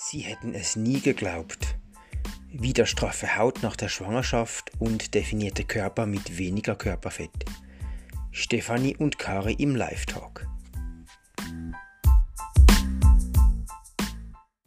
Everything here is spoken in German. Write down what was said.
Sie hätten es nie geglaubt. Wieder straffe Haut nach der Schwangerschaft und definierte Körper mit weniger Körperfett. Stefanie und Kari im Live-Talk.